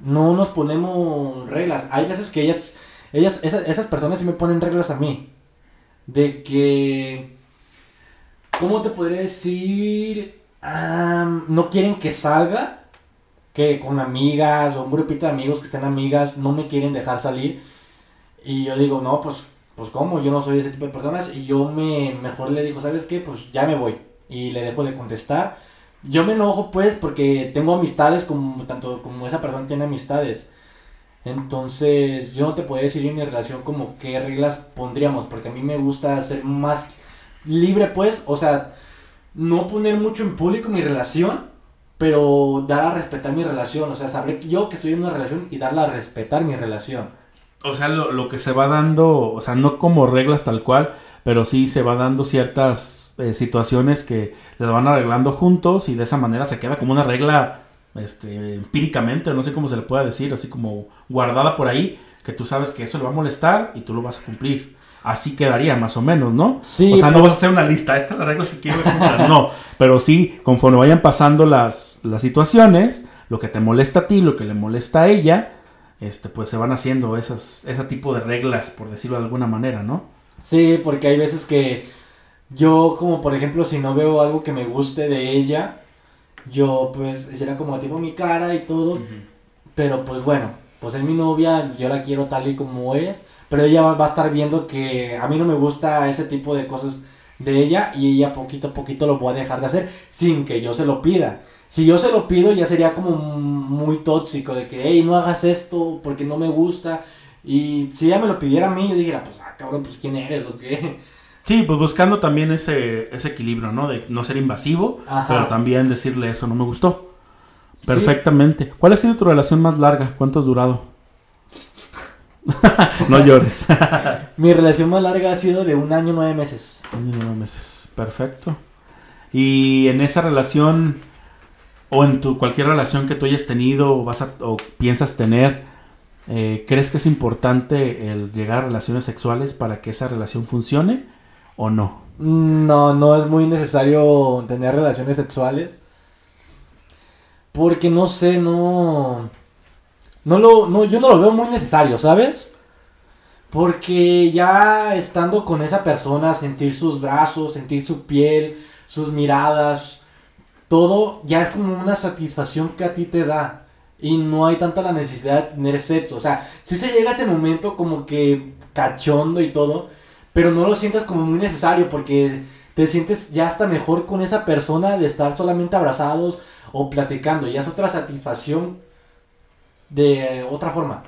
No nos ponemos reglas. Hay veces que ellas, ellas, esas, esas personas sí me ponen reglas a mí. De que, ¿cómo te podría decir? No quieren que salga, que con amigas o un grupito de amigos que estén amigas no me quieren dejar salir. Y yo digo, no, pues, pues cómo, yo no soy ese tipo de personas. Y yo me, mejor le digo, ¿sabes qué? Pues ya me voy. Y le dejo de contestar. Yo me enojo pues porque tengo amistades como tanto como esa persona tiene amistades. Entonces yo no te puedo decir en mi relación como qué reglas pondríamos porque a mí me gusta ser más libre pues, o sea, no poner mucho en público mi relación, pero dar a respetar mi relación, o sea, saber yo que estoy en una relación y darla a respetar mi relación. O sea, lo, lo que se va dando, o sea, no como reglas tal cual, pero sí se va dando ciertas eh, situaciones que las van arreglando juntos y de esa manera se queda como una regla este, empíricamente, no sé cómo se le pueda decir, así como guardada por ahí, que tú sabes que eso le va a molestar y tú lo vas a cumplir. Así quedaría más o menos, ¿no? Sí, o sea, no vas a hacer una lista, esta es la regla si quiero cumplir", no, pero sí, conforme vayan pasando las, las situaciones, lo que te molesta a ti, lo que le molesta a ella, este, pues se van haciendo esas, ese tipo de reglas, por decirlo de alguna manera, ¿no? Sí, porque hay veces que yo, como por ejemplo, si no veo algo que me guste de ella, yo pues será como tipo mi cara y todo, pero pues bueno, pues es mi novia, yo la quiero tal y como es, pero ella va, va a estar viendo que a mí no me gusta ese tipo de cosas de ella y ella poquito a poquito lo voy a dejar de hacer sin que yo se lo pida. Si yo se lo pido ya sería como muy tóxico de que, hey, no hagas esto porque no me gusta. Y si ella me lo pidiera a mí, yo dijera, pues, ah, cabrón, pues, ¿quién eres o qué? Sí, pues buscando también ese, ese equilibrio, ¿no? De no ser invasivo, Ajá. pero también decirle eso no me gustó. Perfectamente. ¿Cuál ha sido tu relación más larga? ¿Cuánto has durado? no llores. Mi relación más larga ha sido de un año nueve meses. Año y nueve meses. Perfecto. Y en esa relación, o en tu cualquier relación que tú hayas tenido o, vas a- o piensas tener, eh, ¿crees que es importante el llegar a relaciones sexuales para que esa relación funcione o no? No, no es muy necesario tener relaciones sexuales. Porque no sé, no. No lo. No, yo no lo veo muy necesario, ¿sabes? Porque ya estando con esa persona, sentir sus brazos, sentir su piel, sus miradas, todo ya es como una satisfacción que a ti te da. Y no hay tanta la necesidad de tener sexo. O sea, si se llega ese momento como que cachondo y todo, pero no lo sientas como muy necesario porque te sientes ya hasta mejor con esa persona de estar solamente abrazados o platicando. Ya es otra satisfacción de otra forma.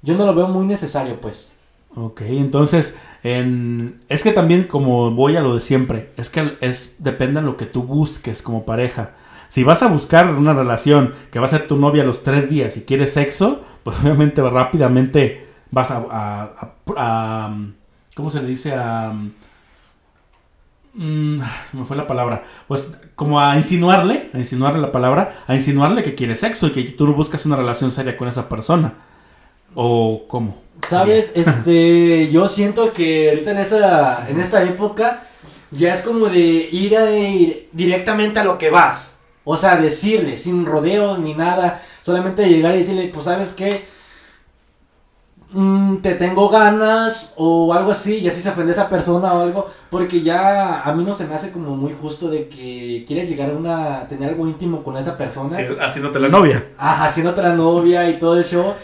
Yo no lo veo muy necesario, pues. Ok, entonces, en... es que también como voy a lo de siempre, es que es depende de lo que tú busques como pareja. Si vas a buscar una relación que va a ser tu novia a los tres días y quieres sexo, pues obviamente rápidamente vas a- a- ¿Cómo se le dice? A... mm, me fue la palabra. Pues como a insinuarle, a insinuarle la palabra, a insinuarle que quieres sexo y que tú buscas una relación seria con esa persona. ¿O cómo? ¿Sabes? Este, yo siento que ahorita en esta, en esta época ya es como de ir, a ir directamente a lo que vas. O sea, decirle, sin rodeos ni nada, solamente llegar y decirle, pues sabes qué, Mm, te tengo ganas o algo así, y así se ofende esa persona o algo, porque ya a mí no se me hace como muy justo de que quieres llegar a una, tener algo íntimo con esa persona, Sí, haciéndote la novia. ajá, haciéndote la novia y todo el show.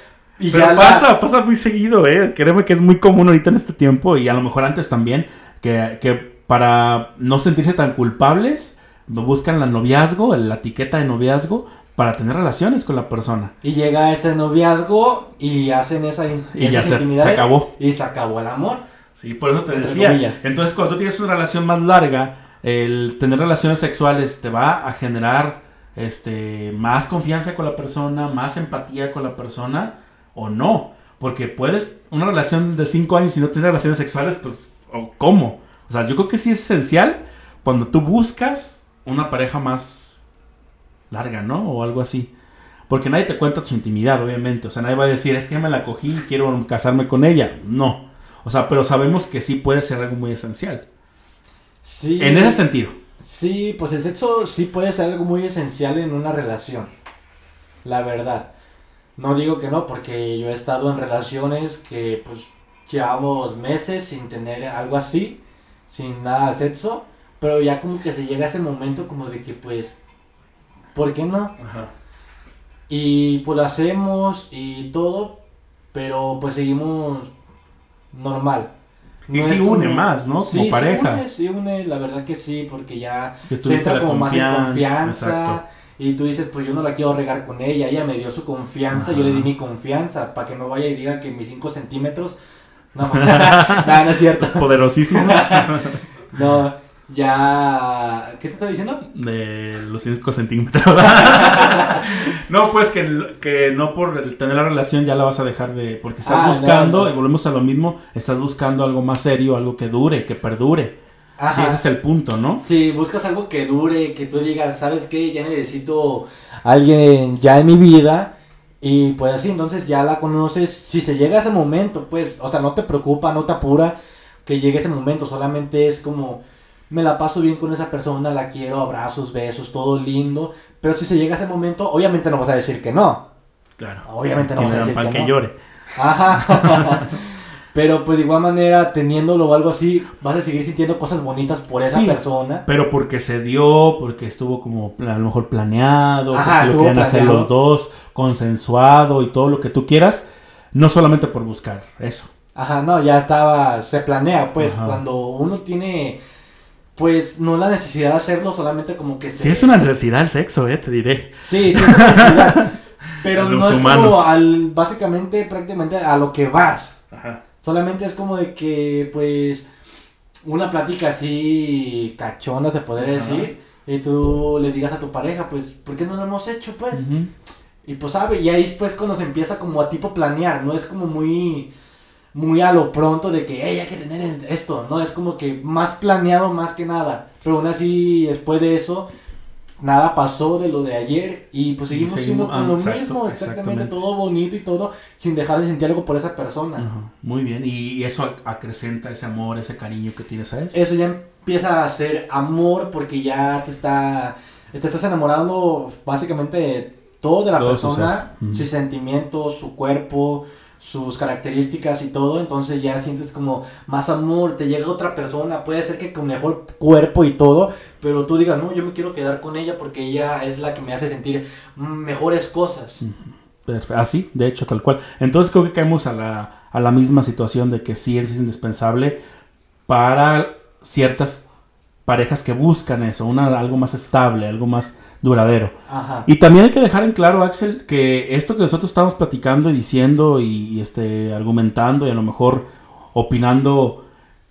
Y Pero ya la- pasa, pasa muy seguido, ¿eh? Créeme que es muy común ahorita en este tiempo y a lo mejor antes también, que, que para no sentirse tan culpables, buscan la noviazgo, la etiqueta de noviazgo, para tener relaciones con la persona. Y llega ese noviazgo y hacen esa in- Y ya se, se intimidades acabó. Y se acabó el amor. Sí, por eso te Entre decía. comillas. Entonces, cuando tú tienes una relación más larga, el tener relaciones sexuales te va a generar este, más confianza con la persona, más empatía con la persona, o no. Porque puedes, una relación de 5 años y no tener relaciones sexuales, pues, ¿o ¿cómo? O sea, yo creo que sí es esencial cuando tú buscas una pareja más larga, ¿no? O algo así. Porque nadie te cuenta tu intimidad, obviamente. O sea, nadie va a decir, es que me la cogí y quiero casarme con ella. No. O sea, pero sabemos que sí puede ser algo muy esencial. Sí. En ese sentido. Sí, pues el sexo sí puede ser algo muy esencial en una relación. La verdad. No digo que no, porque yo he estado en relaciones que pues llevamos meses sin tener algo así, sin nada de sexo, pero ya como que se llega ese momento como de que pues, ¿por qué no? Y pues lo hacemos y todo, pero pues seguimos normal. Y es sí une más, ¿no? Sí, Como pareja. Sí une, sí une, la verdad que sí, porque ya se la como más en confianza, exacto. Y tú dices, pues yo no la quiero regar con ella. Ella me dio su confianza, yo le di mi confianza para que no vaya y diga que mis 5 centímetros. No, no, no es cierto. Poderosísimos. No, ya. ¿Qué te estaba diciendo? de los 5 centímetros. no, pues que, que no por tener la relación ya la vas a dejar de... Porque estás Ah, buscando, y volvemos a lo mismo, estás buscando algo más serio, algo que dure, que perdure. Sí, ese es el punto, ¿no? Si buscas algo que dure, que tú digas, ¿sabes qué? Ya necesito alguien ya en mi vida. Y pues así, entonces ya la conoces. Si se llega a ese momento, pues, o sea, no te preocupa, no te apura que llegue ese momento. Solamente es como, me la paso bien con esa persona, la quiero, abrazos, besos, todo lindo. Pero si se llega a ese momento, obviamente no vas a decir que no. Claro. Obviamente no vas a decir que que no. llore. Ajá. Pero pues de igual manera, teniéndolo o algo así, vas a seguir sintiendo cosas bonitas por esa Sí. persona. Pero porque se dio, porque estuvo como a lo mejor planeado, Ajá, porque lo querían hacer los dos, consensuado y todo lo que tú quieras, no solamente por buscar eso. Ajá, no, ya estaba, se planea, pues, Ajá. cuando uno tiene, pues, no la necesidad de hacerlo, solamente como que se... Sí es una necesidad el sexo, eh, te diré. Sí, sí es una necesidad, pero no es humanos. como al, básicamente, prácticamente a lo que vas. Ajá. Solamente es como de que, pues, una plática así cachonda, se podría decir, y tú le digas a tu pareja, pues, ¿por qué no lo hemos hecho, pues? Y pues sabe, y ahí después cuando se empieza como a tipo planear, no es como muy muy a lo pronto de que "Ey, hay que tener esto, no, es como que más planeado más que nada, pero aún así después de eso nada pasó de lo de ayer y pues Y seguimos siendo con ah, lo exacto, mismo, exactamente, todo bonito y todo sin dejar de sentir algo por esa persona. Ajá, Muy bien, y, eso ac- acrecenta ese amor, ese cariño que tienes a. Eso ya empieza a ser amor porque ya te está te estás enamorando básicamente de todo de la Todo su persona. Ujú. sus sentimientos, su cuerpo, sus características y todo, entonces ya sientes como más amor, te llega otra persona, puede ser que con mejor cuerpo y todo, pero tú digas, no, yo me quiero quedar con ella porque ella es la que me hace sentir mejores cosas. Así, de hecho, tal cual. Entonces creo que caemos a la, a la misma situación de que sí es indispensable para ciertas parejas que buscan eso, una, algo más estable, algo más duradero. Ajá. Y también hay que dejar en claro, Axel, que esto que nosotros estamos platicando y diciendo y, y, este, argumentando y a lo mejor opinando,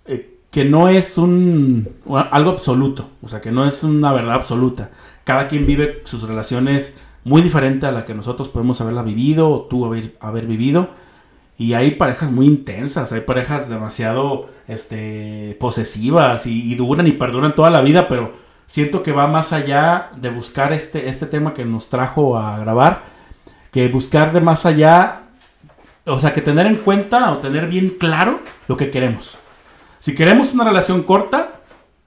eh, que no es un, algo absoluto, o sea, que no es una verdad absoluta. Cada quien vive sus relaciones muy diferente a la que nosotros podemos haberla vivido o tú haber, haber vivido. Y hay parejas muy intensas, hay parejas demasiado este, posesivas y, y duran y perduran toda la vida, pero siento que va más allá de buscar este, este tema que nos trajo a grabar, que buscar de más allá, o sea, que tener en cuenta o tener bien claro lo que queremos. Si queremos una relación corta,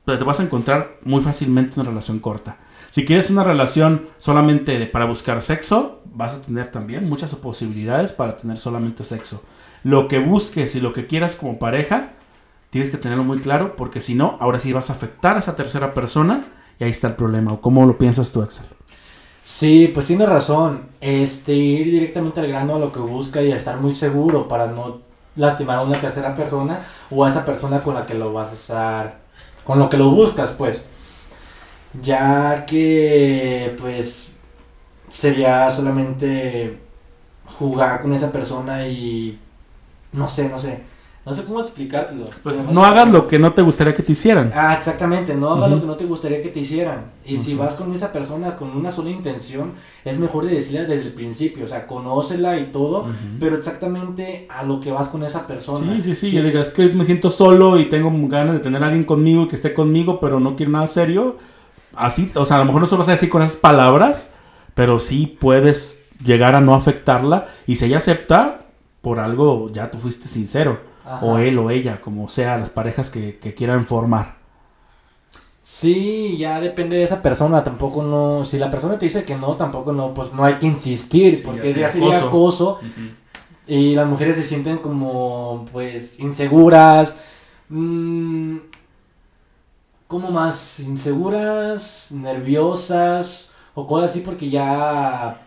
pues te vas a encontrar muy fácilmente una relación corta. Si quieres una relación solamente para buscar sexo, vas a tener también muchas posibilidades para tener solamente sexo. Lo que busques y lo que quieras como pareja, tienes que tenerlo muy claro, porque si no, ahora sí vas a afectar a esa tercera persona y ahí está el problema. ¿O cómo lo piensas tú, Axel? Sí, pues tienes razón. Este, ir directamente al grano a lo que busca y estar muy seguro para no lastimar a una tercera persona o a esa persona con la que lo vas a estar, con lo que lo buscas, pues. Ya que, pues, sería solamente jugar con esa persona y no sé, no sé. No sé cómo explicártelo. Pues no hagas lo que no te gustaría que te hicieran. Ah, exactamente, no hagas Ujú. lo que no te gustaría que te hicieran. Y si vas con esa persona con una sola intención, es mejor de decirle desde el principio, o sea, conócela y todo, Ujú. pero exactamente a lo que vas con esa persona. Sí, sí, sí, yo digo, es que me siento solo y tengo ganas de tener a alguien conmigo y que esté conmigo, pero no quiero nada serio. Así, o sea, a lo mejor no se lo vas a decir con esas palabras, pero sí puedes llegar a no afectarla y si ella acepta, por algo ya tú fuiste sincero, Ajá. o él o ella, como sea, las parejas que, que quieran formar. Sí, ya depende de esa persona, tampoco no, si la persona te dice que no, tampoco no, pues no hay que insistir, Sí, porque ya ya sería acoso. y las mujeres se sienten como, pues, inseguras, mm, como más inseguras, nerviosas o cosas así porque ya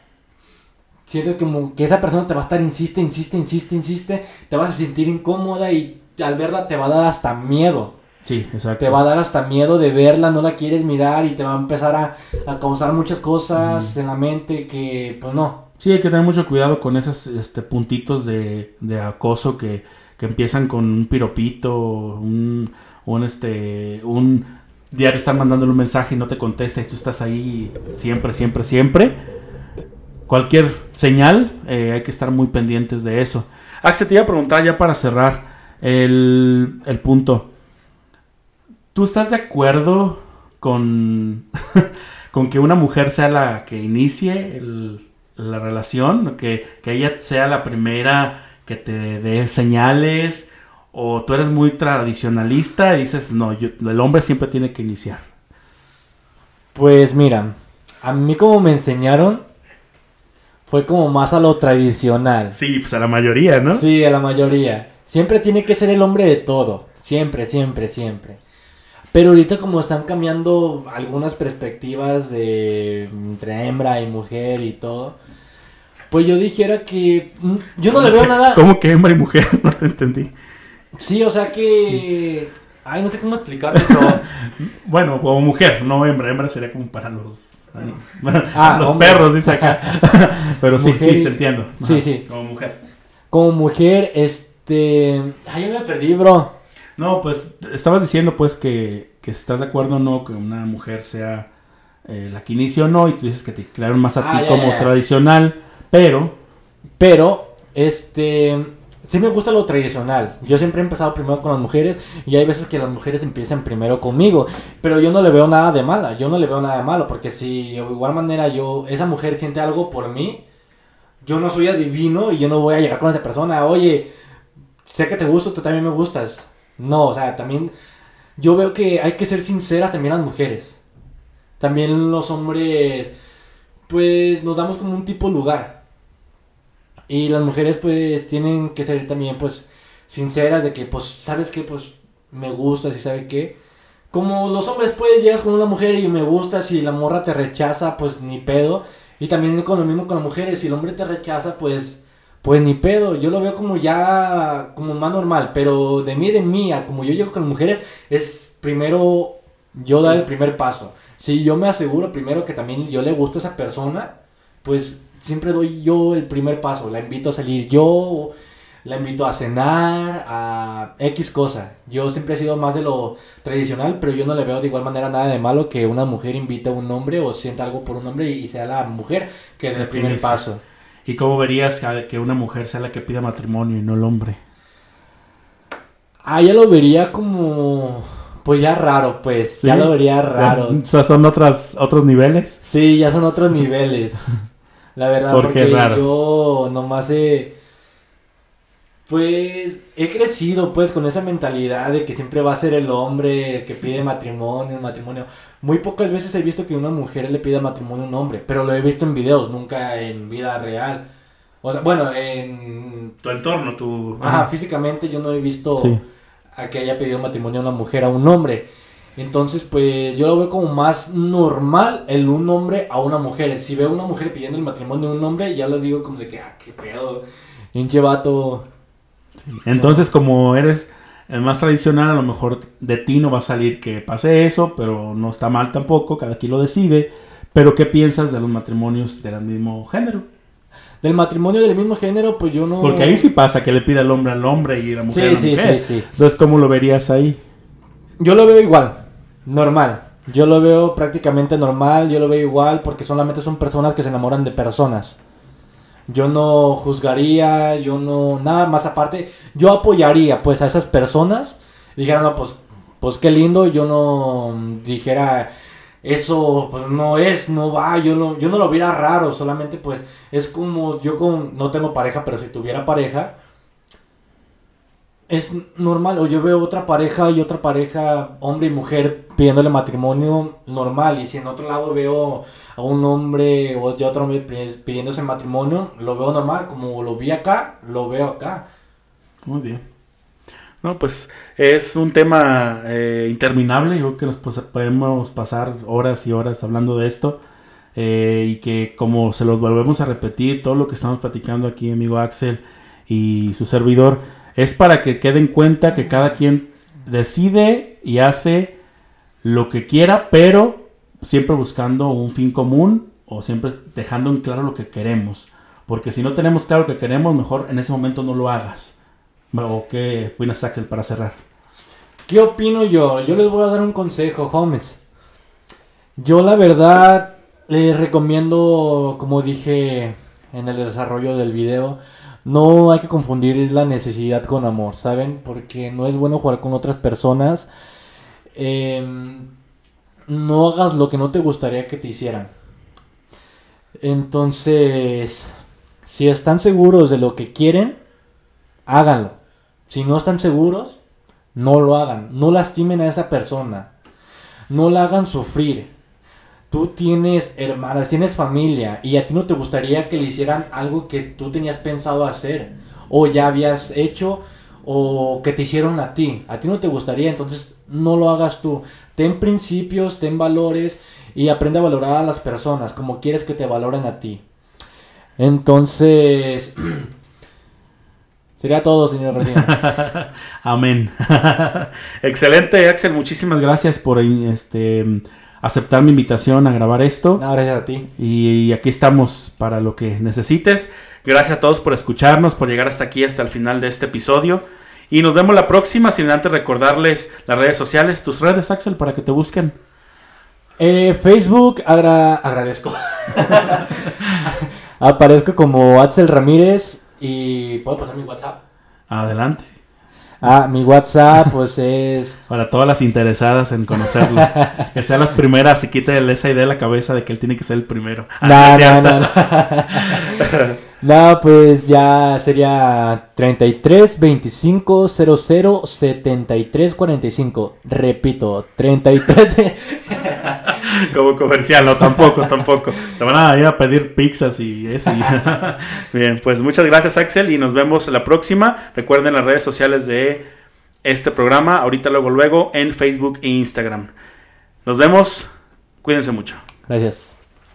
sientes como que esa persona te va a estar insiste, insiste, insiste, insiste, te vas a sentir incómoda y al verla te va a dar hasta miedo. Sí, exacto. Te va a dar hasta miedo de verla, no la quieres mirar y te va a empezar a, a causar muchas cosas en la mente que, pues no. Sí, hay que tener mucho cuidado con esos este, puntitos de, de acoso que, que empiezan con un piropito, un, un, este, un diario estar mandándole un mensaje y no te contesta y tú estás ahí siempre, siempre, siempre. Cualquier señal, eh, hay que estar muy pendientes de eso. Axel, te iba a preguntar ya para cerrar el, el punto. ¿Tú estás de acuerdo con, con que una mujer sea la que inicie la relación? Que, que ella sea la primera que te dé señales? ¿O tú eres muy tradicionalista y dices, no, el hombre siempre tiene que iniciar? Pues mira, a mí como me enseñaron fue como más a lo tradicional. Sí, pues a la mayoría, ¿no? Sí, a la mayoría. Siempre tiene que ser el hombre de todo. Siempre, siempre, siempre. Pero ahorita como están cambiando algunas perspectivas de entre hembra y mujer y todo, pues yo dijera que mm, yo no le veo nada. ¿Cómo que hembra y mujer? No te entendí. Sí, o sea que ay, no sé cómo explicarlo, pero Bueno, como mujer, no hembra. Hembra sería como para los... Ah, los hombre. perros, dice acá. Pero sí, Mujer sí, te entiendo. Sí, Ajá, sí. Como mujer. como mujer este, ay, yo me perdí, bro. No, pues estabas diciendo pues que, que estás de acuerdo o no que una mujer sea eh, la que inicia o no y tú dices que te crearon más a Ah, ti ya, como ya, ya. tradicional, pero Pero, este, sí me gusta lo tradicional. Yo siempre he empezado primero con las mujeres y hay veces que las mujeres empiezan primero conmigo. Pero yo no le veo nada de mala, yo no le veo nada de malo porque si de igual manera yo, esa mujer siente algo por mí, yo no soy adivino y yo no voy a llegar con esa persona, oye, sé que te gusto, tú también me gustas. No, o sea, también yo veo que hay que ser sinceras también las mujeres. También los hombres, pues nos damos como un tipo lugar. Y las mujeres pues tienen que ser también pues sinceras de que pues sabes que pues me gustas y sabe qué. Como los hombres pues llegas con una mujer y me gustas y la morra te rechaza pues ni pedo. Y también con lo mismo con las mujeres, si el hombre te rechaza pues pues ni pedo. Yo lo veo como ya como más normal. Pero de mí, de mí, a como yo llego con las mujeres es primero yo dar el primer paso. Si yo me aseguro primero que también yo le gusto a esa persona, pues siempre doy yo el primer paso. La invito a salir yo, la invito a cenar, a X cosa. Yo siempre he sido más de lo tradicional, pero yo no le veo de igual manera nada de malo que una mujer invite a un hombre o sienta algo por un hombre y sea la mujer que dé el primer paso. ¿y cómo verías que una mujer sea la que pida matrimonio y no el hombre? Ah, ya lo vería como... Pues ya raro, pues. Ya lo vería raro. O sea, son otras, otros niveles. Sí, ya son otros niveles. La verdad, ¿Por qué porque raro? yo nomás he. Pues he crecido pues con esa mentalidad de que siempre va a ser el hombre el que pide matrimonio, matrimonio. Muy pocas veces he visto que una mujer le pida matrimonio a un hombre, pero lo he visto en videos, nunca en vida real. O sea, bueno, en... Tu entorno, tu... Ajá, físicamente yo no he visto Sí. a que haya pedido matrimonio a una mujer a un hombre. Entonces, pues yo lo veo como más normal el un hombre a una mujer. Si veo una mujer pidiendo el matrimonio a un hombre, ya lo digo como de que, ah, qué pedo, pinche vato. Entonces, como eres el más tradicional, a lo mejor de ti no va a salir que pase eso, pero no está mal tampoco, cada quien lo decide. Pero, ¿qué piensas de los matrimonios del mismo género? Del matrimonio del mismo género, pues yo no... Porque ahí sí pasa que le pide al hombre al hombre y la mujer a Sí, la sí, mujer. sí, sí. Entonces, ¿cómo lo verías ahí? Yo lo veo igual, normal. Yo lo veo prácticamente normal, yo lo veo igual porque solamente son personas que se enamoran de personas. Yo no juzgaría, yo no, nada más aparte, yo apoyaría pues a esas personas. Dijeran, no, pues, pues qué lindo, yo no dijera, eso pues no es, no va, yo no, yo no lo viera raro, solamente pues es como yo con, no tengo pareja, pero si tuviera pareja, es normal, o yo veo otra pareja y otra pareja, hombre y mujer, pidiéndole matrimonio normal, y si en otro lado veo a un hombre o de otro hombre pi- pidiéndose matrimonio, lo veo normal, como lo vi acá, lo veo acá. Muy bien. No, pues es un tema eh, interminable. Yo creo que nos podemos pasar horas y horas hablando de esto. eh, y que como se los volvemos a repetir, todo lo que estamos platicando aquí, amigo Axel y su servidor, es para que quede en cuenta que cada quien decide y hace lo que quiera, pero siempre buscando un fin común o siempre dejando en claro lo que queremos. Porque si no tenemos claro lo que queremos, mejor en ese momento no lo hagas. ¿O qué opinas, Axel, para cerrar? ¿Qué opino yo? Yo les voy a dar un consejo, homies. Yo la verdad les recomiendo, como dije en el desarrollo del video, no hay que confundir la necesidad con amor, ¿saben? Porque no es bueno jugar con otras personas. Em, no hagas lo que no te gustaría que te hicieran. Entonces, si están seguros de lo que quieren, háganlo. Si no están seguros, no lo hagan. No lastimen a esa persona. No la hagan sufrir. Tú tienes hermanas, tienes familia y a ti no te gustaría que le hicieran algo que tú tenías pensado hacer o ya habías hecho o que te hicieron a ti. A ti no te gustaría, entonces no lo hagas tú. Ten principios, ten valores y aprende a valorar a las personas como quieres que te valoren a ti. Entonces, sería todo, señor. Amén. Excelente, Axel. Muchísimas gracias por este, aceptar mi invitación a grabar esto. No, gracias a ti. Y aquí estamos para lo que necesites. Gracias a todos por escucharnos, por llegar hasta aquí, hasta el final de este episodio. Y nos vemos la próxima, sin antes recordarles las redes sociales, tus redes, Axel, para que te busquen. Eh, Facebook, agra- agradezco. Aparezco como Axel Ramírez y puedo pasar mi WhatsApp. Adelante. Ah, mi WhatsApp pues es Para todas las interesadas en conocerlo. que sean las primeras y quiten esa idea de la cabeza de que él tiene que ser el primero. Ah, No, no, no, no. pues ya sería 33 25 00 73 45. Repito, 33. Como comercial, no, tampoco, tampoco. Te van a ir a pedir pizzas y eso. Bien, pues muchas gracias, Axel, y nos vemos la próxima. Recuerden las redes sociales de este programa, ahorita, luego, luego, en Facebook e Instagram. Nos vemos. Cuídense mucho. Gracias.